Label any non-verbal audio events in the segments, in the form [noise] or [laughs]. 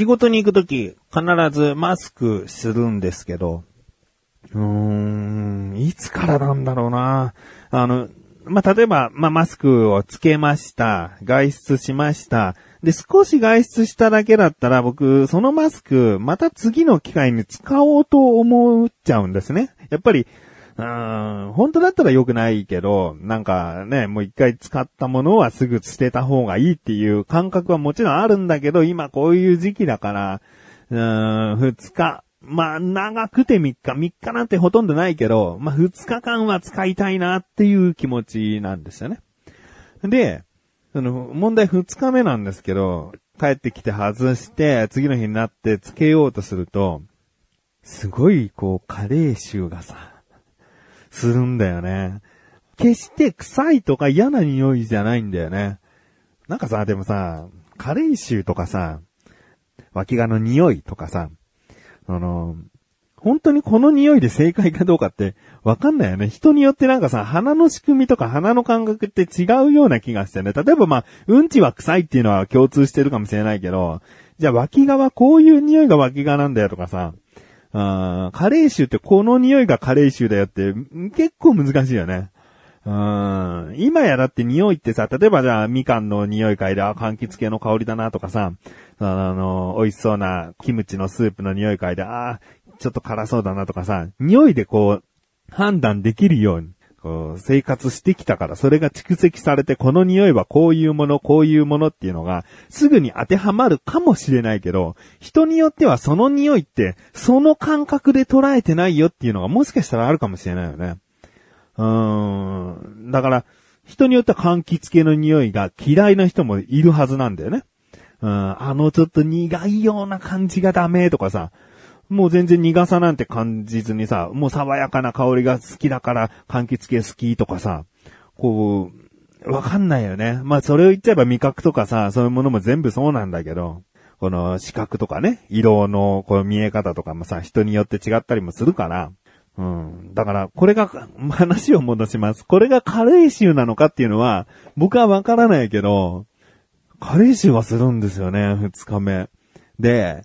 仕事に行くとき、必ずマスクするんですけど、うーん、いつからなんだろうな。あの、まあ、例えば、まあ、マスクをつけました。外出しました。で、少し外出しただけだったら、僕、そのマスク、また次の機会に使おうと思っちゃうんですね。やっぱり、うん、本当だったら良くないけど、なんかね、もう一回使ったものはすぐ捨てた方がいいっていう感覚はもちろんあるんだけど、今こういう時期だから、うん、二日、まあ、長くて3日、3日なんてほとんどないけど、まあ、2日間は使いたいなっていう気持ちなんですよね。で、その、問題2日目なんですけど、帰ってきて外して、次の日になってつけようとすると、すごい、こう、加齢臭がさ、するんだよね。決して臭いとか嫌な匂いじゃないんだよね。なんかさ、でもさ、加齢臭とかさ、脇がの匂いとかさ、あの、本当にこの匂いで正解かどうかってわかんないよね。人によってなんかさ、鼻の仕組みとか鼻の感覚って違うような気がしてね。例えばまあ、うんちは臭いっていうのは共通してるかもしれないけど、じゃあ脇がはこういう匂いが脇がなんだよとかさ、あー加齢臭ってこの匂いがカレー臭だよって結構難しいよね。うん今やだって匂いってさ、例えばじゃあみかんの匂い嗅いで、あ、柑橘系の香りだなとかさ、あの、美味しそうなキムチのスープの匂い嗅いで、あちょっと辛そうだなとかさ、匂いでこう、判断できるように、う、生活してきたから、それが蓄積されて、この匂いはこういうもの、こういうものっていうのが、すぐに当てはまるかもしれないけど、人によってはその匂いって、その感覚で捉えてないよっていうのがもしかしたらあるかもしれないよね。うーん。だから、人によっては柑橘系の匂いが嫌いな人もいるはずなんだよね。うん、あのちょっと苦いような感じがダメとかさ、もう全然苦さなんて感じずにさ、もう爽やかな香りが好きだから柑橘系好きとかさ、こう、わかんないよね。まあそれを言っちゃえば味覚とかさ、そういうものも全部そうなんだけど、この視覚とかね、色のこう見え方とかもさ、人によって違ったりもするから、うん。だから、これが、話を戻します。これが加齢臭なのかっていうのは、僕はわからないけど、加齢臭はするんですよね、二日目。で、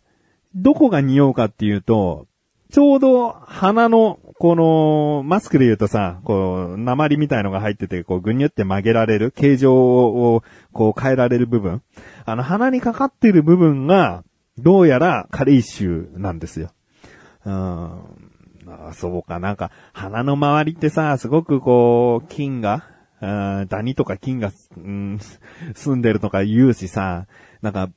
どこが匂うかっていうと、ちょうど鼻の、この、マスクで言うとさ、こう、鉛みたいのが入ってて、こう、ぐにゅって曲げられる、形状を、こう、変えられる部分。あの、鼻にかかってる部分が、どうやら加齢臭なんですよ。うん。あそうか、なんか、鼻の周りってさ、すごくこう、菌が、ダニとか菌が、うん、[laughs] 住んでるとか言うしさ、なんか、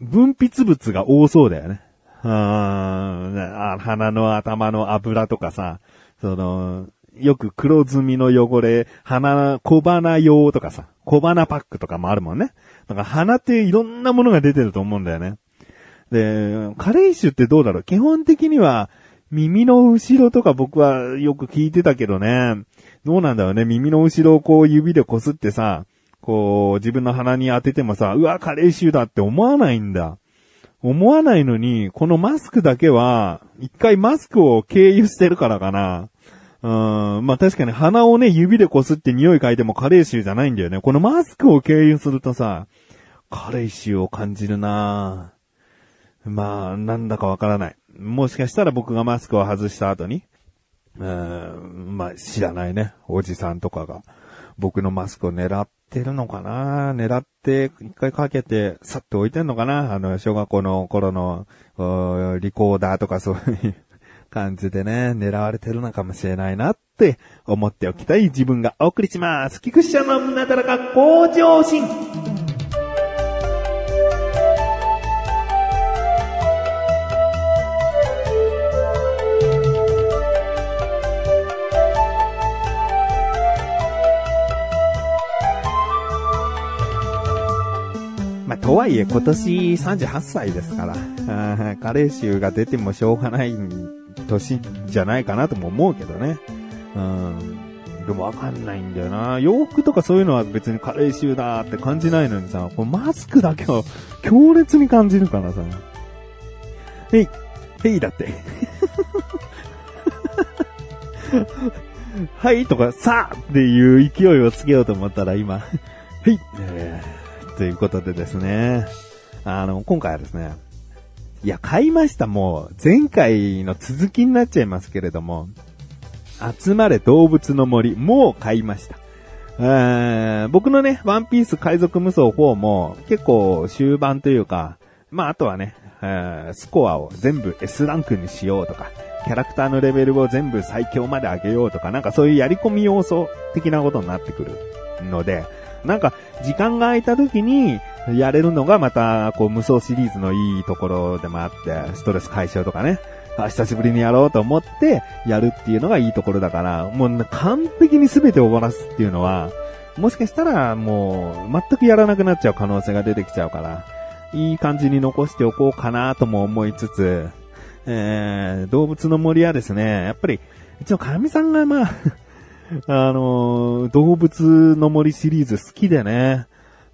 分泌物が多そうだよね。あ鼻の頭の油とかさ、その、よく黒ずみの汚れ、鼻、小鼻用とかさ、小鼻パックとかもあるもんね。だから鼻っていろんなものが出てると思うんだよね。で、加齢臭ってどうだろう？基本的には、耳の後ろとか僕はよく聞いてたけどね。どうなんだろうね？耳の後ろをこう指でこすってさ、こう自分の鼻に当ててもさ、うわ、加齢臭だって思わないんだ。思わないのに、このマスクだけは、一回マスクを経由してるからかな。うん、まあ確かに鼻をね、指でこすって匂い嗅いでも加齢臭じゃないんだよね。このマスクを経由するとさ、加齢臭を感じるなまあ、なんだかわからない。もしかしたら僕がマスクを外した後に、うん、まあ知らないね。おじさんとかが僕のマスクを狙ってるのかな？狙って一回かけてさっと置いてんのかな？あの、小学校の頃のリコーダーとかそういう感じでね、狙われてるのかもしれないなって思っておきたい自分がお送りします。菊池社のなだらか向上心。まあ、とはいえ今年38歳ですから、あー加齢臭が出てもしょうがない年じゃないかなとも思うけどね。うん。でもわかんないんだよな。洋服とかそういうのは別に加齢臭だって感じないのにさ、こマスクだけは強烈に感じるからさ。へい、へいだって。[laughs] はいとか、さあっていう勢いをつけようと思ったら今、はい、えーということでですね。あの、今回はですね、いや、買いました、もう。前回の続きになっちゃいますけれども。集まれ動物の森、もう買いました。えー、僕のね、ワンピース海賊無双4も結構終盤というか、まああとはね、えー、スコアを全部 S ランクにしようとか、キャラクターのレベルを全部最強まで上げようとか、なんかそういうやり込み要素的なことになってくるので、なんか時間が空いた時にやれるのがまたこう無双シリーズのいいところでもあって、ストレス解消とかね、あ、久しぶりにやろうと思ってやるっていうのがいいところだから、もう完璧に全て終わらすっていうのは、もしかしたらもう全くやらなくなっちゃう可能性が出てきちゃうから、いい感じに残しておこうかなとも思いつつ、えー、動物の森はですね、やっぱり、一応神さんがまあ [laughs] あのー、動物の森シリーズ好きでね、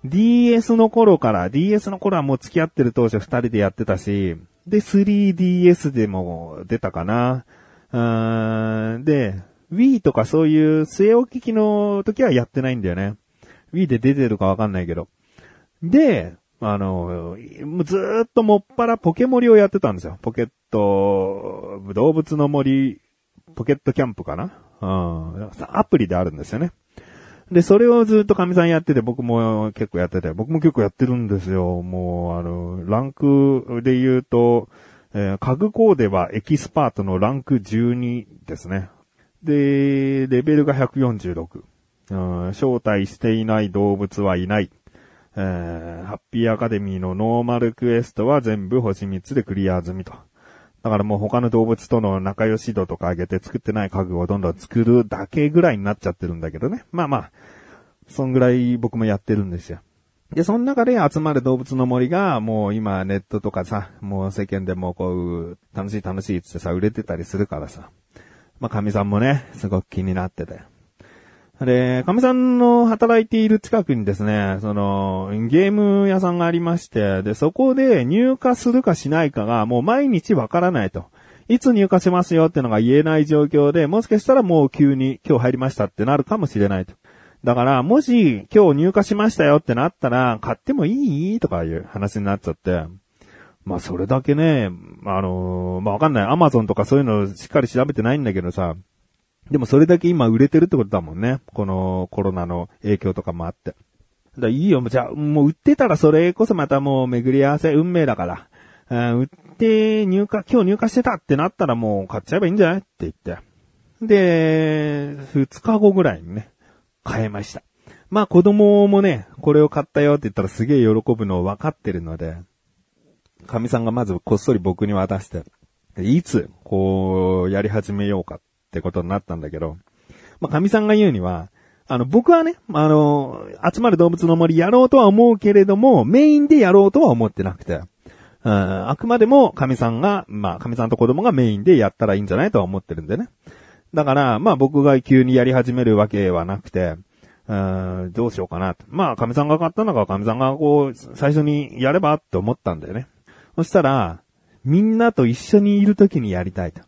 DS の頃から、DS の頃はもう付き合ってる当初二人でやってたし、で、3DS でも出たかな。うんで、Wii とかそういう据え置き機の時はやってないんだよね。Wii で出てるかわかんないけど。で、あの、ずーっともっぱらポケモリをやってたんですよ。ポケット、動物の森、ポケットキャンプかなうん。アプリであるんですよね。で、それをずっとカミさんやってて、僕も結構やってて、僕も結構やってるんですよ。もう、あの、ランクで言うと、えー、家具コーデはエキスパートのランク12ですね。で、レベルが146。うん、招待していない動物はいない。えー、ハッピーアカデミーのノーマルクエストは全部星3つでクリア済みと。だからもう他の動物との仲良し度とか上げて作ってない家具をどんどん作るだけぐらいになっちゃってるんだけどね。まあまあ、そんぐらい僕もやってるんですよ。で、その中で集まる動物の森が、もう今ネットとかさ、もう世間でもこう、楽しい楽しいってさ、売れてたりするからさ。まあ、神さんもね、すごく気になってたよ。で、神さんの働いている近くにですね、その、ゲーム屋さんがありまして、で、そこで入荷するかしないかがもう毎日わからないと。いつ入荷しますよってのが言えない状況で、もしかしたらもう急に今日入りましたってなるかもしれないと。だから、もし今日入荷しましたよってなったら、買ってもいいとかいう話になっちゃって。まあ、それだけね、あのー、まあ、わかんない。アマゾンとかそういうのしっかり調べてないんだけどさ、でもそれだけ今売れてるってことだもんね。このコロナの影響とかもあって。だいいよ、じゃあ、もう売ってたらそれこそまたもう巡り合わせ運命だから。売って入荷、今日入荷してたってなったらもう買っちゃえばいいんじゃないって言って。で、二日後ぐらいにね、買えました。まあ子供もね、これを買ったよって言ったらすげえ喜ぶのを分かってるので、神さんがまずこっそり僕に渡して、いつ、こう、やり始めようかっってことになったんだけど、まあ、神さんが言うには、あの、僕はね、あの、集まる動物の森やろうとは思うけれども、メインでやろうとは思ってなくて、うん、あくまでも神さんが、まあ、神さんと子供がメインでやったらいいんじゃないとは思ってるんでね。だから、まあ僕が急にやり始めるわけはなくて、うん、どうしようかなと。まあ、神さんが買ったのか、神さんがこう、最初にやればって思ったんだよね。そしたら、みんなと一緒にいる時にやりたいと。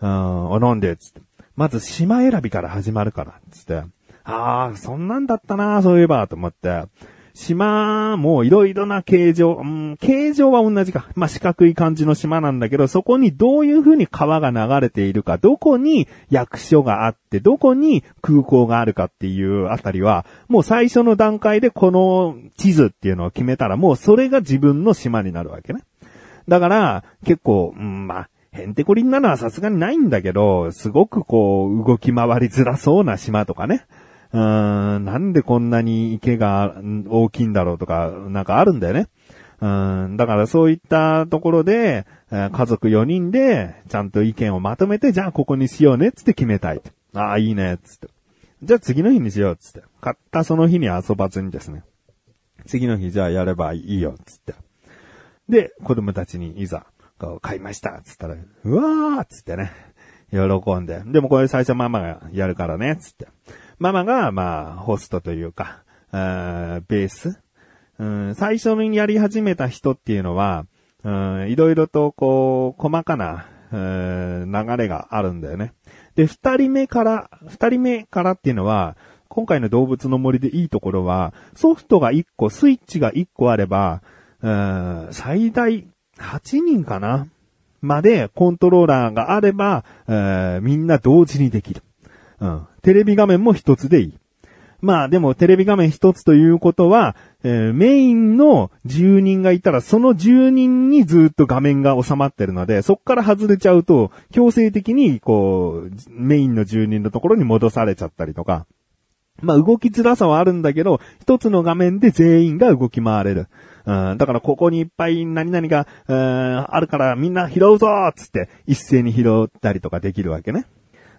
うん、お、なんでつって。まず島選びから始まるから、つって。ああ、そんなんだったな、そういえば、と思って。島もいろいろな形状、うん、形状は同じか。まあ、四角い感じの島なんだけど、そこにどういう風に川が流れているか、どこに役所があって、どこに空港があるかっていうあたりは、もう最初の段階でこの地図っていうのを決めたら、もうそれが自分の島になるわけね。だから、結構、うん、まあ、へんてこりんなのはさすがにないんだけど、すごくこう、動き回りづらそうな島とかね。うーん、なんでこんなに池が大きいんだろうとか、なんかあるんだよね。うん、だからそういったところで、家族4人で、ちゃんと意見をまとめて、じゃあここにしようね、つって決めたい。ああ、いいね、つって。じゃあ次の日にしよう、つって。買ったその日に遊ばずにですね。次の日じゃあやればいいよ、つって。で、子供たちにいざ、こう買いました、つったら、うわーつってね、喜んで。でもこれ最初ママがやるからね、つって。ママが、まあ、ホストというか、あベース、うん、最初にやり始めた人っていうのは、うん、いろいろとこう、細かな、うん、流れがあるんだよね。で、二人目から、二人目からっていうのは、今回の動物の森でいいところは、ソフトが一個、スイッチが一個あれば、うん、最大、8人かな？までコントローラーがあれば、えー、みんな同時にできる。うん。テレビ画面も一つでいい。まあでもテレビ画面一つということは、えー、メインの住人がいたらその住人にずっと画面が収まってるので、そっから外れちゃうと強制的にこう、メインの住人のところに戻されちゃったりとか。まあ動きづらさはあるんだけど、一つの画面で全員が動き回れる。うん、だからここにいっぱい何々が、うん、あるからみんな拾うぞつって一斉に拾ったりとかできるわけね。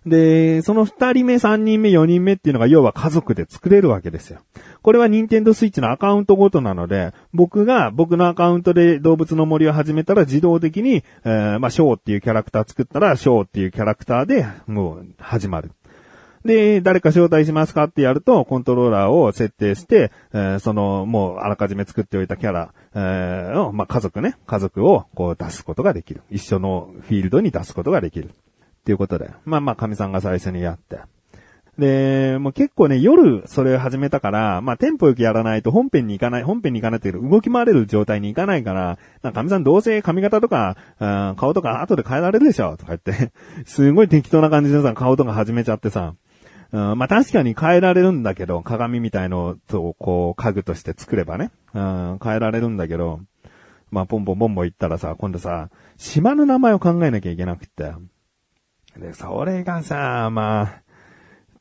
で、その二人目、三人目、四人目っていうのが要は家族で作れるわけですよ。これは任天堂スイッチのアカウントごとなので、僕が僕のアカウントで動物の森を始めたら自動的に、えー、まあ、ショーっていうキャラクター作ったら、ショーっていうキャラクターでもう始まる。で、誰か招待しますかってやると、コントローラーを設定して、えー、その、もう、あらかじめ作っておいたキャラ、えー、を、まあ、家族ね、家族を、こう、出すことができる。一緒のフィールドに出すことができる。っていうことで。まあまあ、神さんが最初にやって。で、もう結構ね、夜それを始めたから、まあテンポよくやらないと本編に行かない、本編に行かないという動き回れる状態に行かないから、なんか神さんどうせ髪型とか、うん、顔とか後で変えられるでしょとか言って、[laughs] すごい適当な感じでさ、顔とか始めちゃってさ、うん、まあ確かに変えられるんだけど、鏡みたいのと、こう、家具として作ればね、うん、変えられるんだけど、まあポンポンポンポン言ったらさ、今度さ、島の名前を考えなきゃいけなくって。で、それがさ、まあ、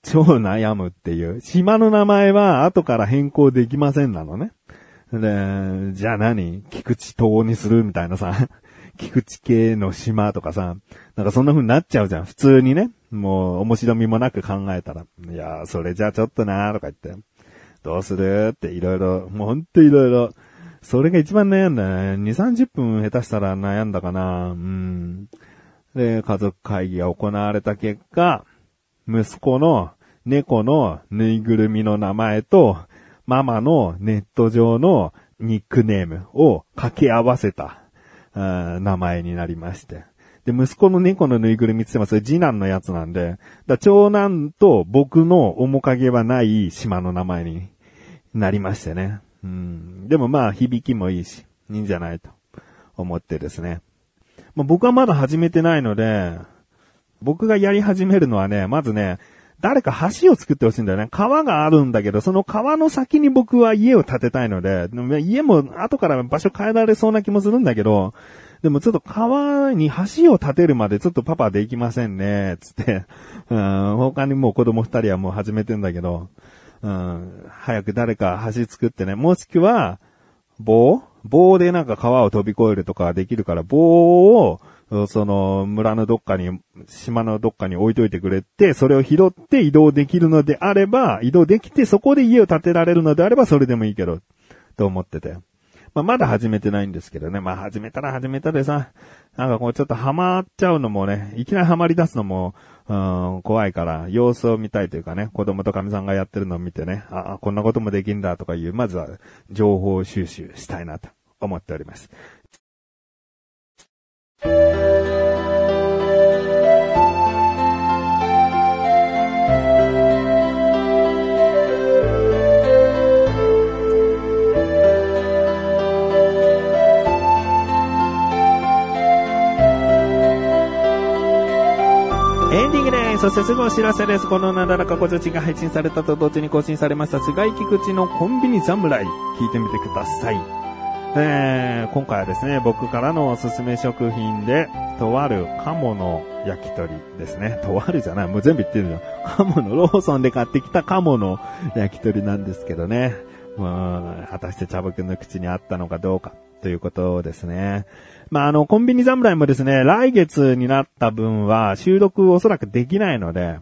超悩むっていう。島の名前は後から変更できませんなのね。で、じゃあ何？菊池島にする？みたいなさ、菊池系の島とかさ、なんかそんな風になっちゃうじゃん。普通にね。もう面白みもなく考えたら。いやーそれじゃあちょっとなーとか言って。どうするっていろいろ、もうほんといろいろ。それが一番悩んだね。2、30分下手したら悩んだかな。うん。で、家族会議が行われた結果、息子の猫のぬいぐるみの名前と、ママのネット上のニックネームを掛け合わせた、名前になりまして。で、息子の猫のぬいぐるみって言ってもそれ次男のやつなんで、だ長男と僕の面影はない島の名前になりましてね。うん。でもまあ響きもいいし、いいんじゃないと思ってですね。まあ、僕はまだ始めてないので、僕がやり始めるのはね、まずね、誰か橋を作ってほしいんだよね。川があるんだけど、その川の先に僕は家を建てたいので、家も後から場所変えられそうな気もするんだけど、でもちょっと川に橋を建てるまでちょっとパパできませんね、つって、うん、他にもう子供二人はもう始めてんだけど、うん、早く誰か橋作ってね、もしくは、棒？棒でなんか川を飛び越えるとかできるから、棒を、その村のどっかに、島のどっかに置いといてくれて、それを拾って移動できるのであれば、移動できてそこで家を建てられるのであればそれでもいいけど、と思ってて。まあ、まだ始めてないんですけどね。まあ、始めたら始めたでさ、なんかこうちょっとハマっちゃうのもね、いきなりハマり出すのも、うん、怖いから、様子を見たいというかね、子供と神さんがやってるのを見てね、ああ、こんなこともできんだとかいう、まずは情報収集したいなと思っております。ンディングです。そしてすぐお知らせです。このなだらかご女子が配信されたと同時に更新されました、菅井菊池のコンビニ侍、聞いてみてください。えー、今回はですね、僕からのおすすめ食品で、とある鴨の焼き鳥ですね。とあるじゃない、もう全部言ってるじゃん。鴨のローソンで買ってきた鴨の焼き鳥なんですけどね。まあ、果たして茶僕の口にあったのかどうかということですね。まあ、あの、コンビニ侍もですね、来月になった分は収録おそらくできないので、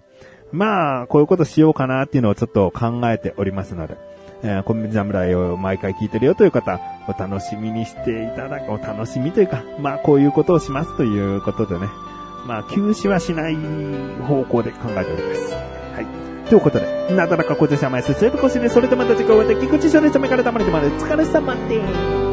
まあ、こういうことしようかなっていうのをちょっと考えておりますので、えー、コンビニ侍を毎回聞いてるよという方、お楽しみにしていただく、お楽しみというか、まあ、こういうことをしますということでね、まあ、休止はしない方向で考えております。はい。ということで、なだらかこじしゃまいす、セブコシで、それでまた次回お会いできくちしょでさめからたまりでまで、疲れ様です。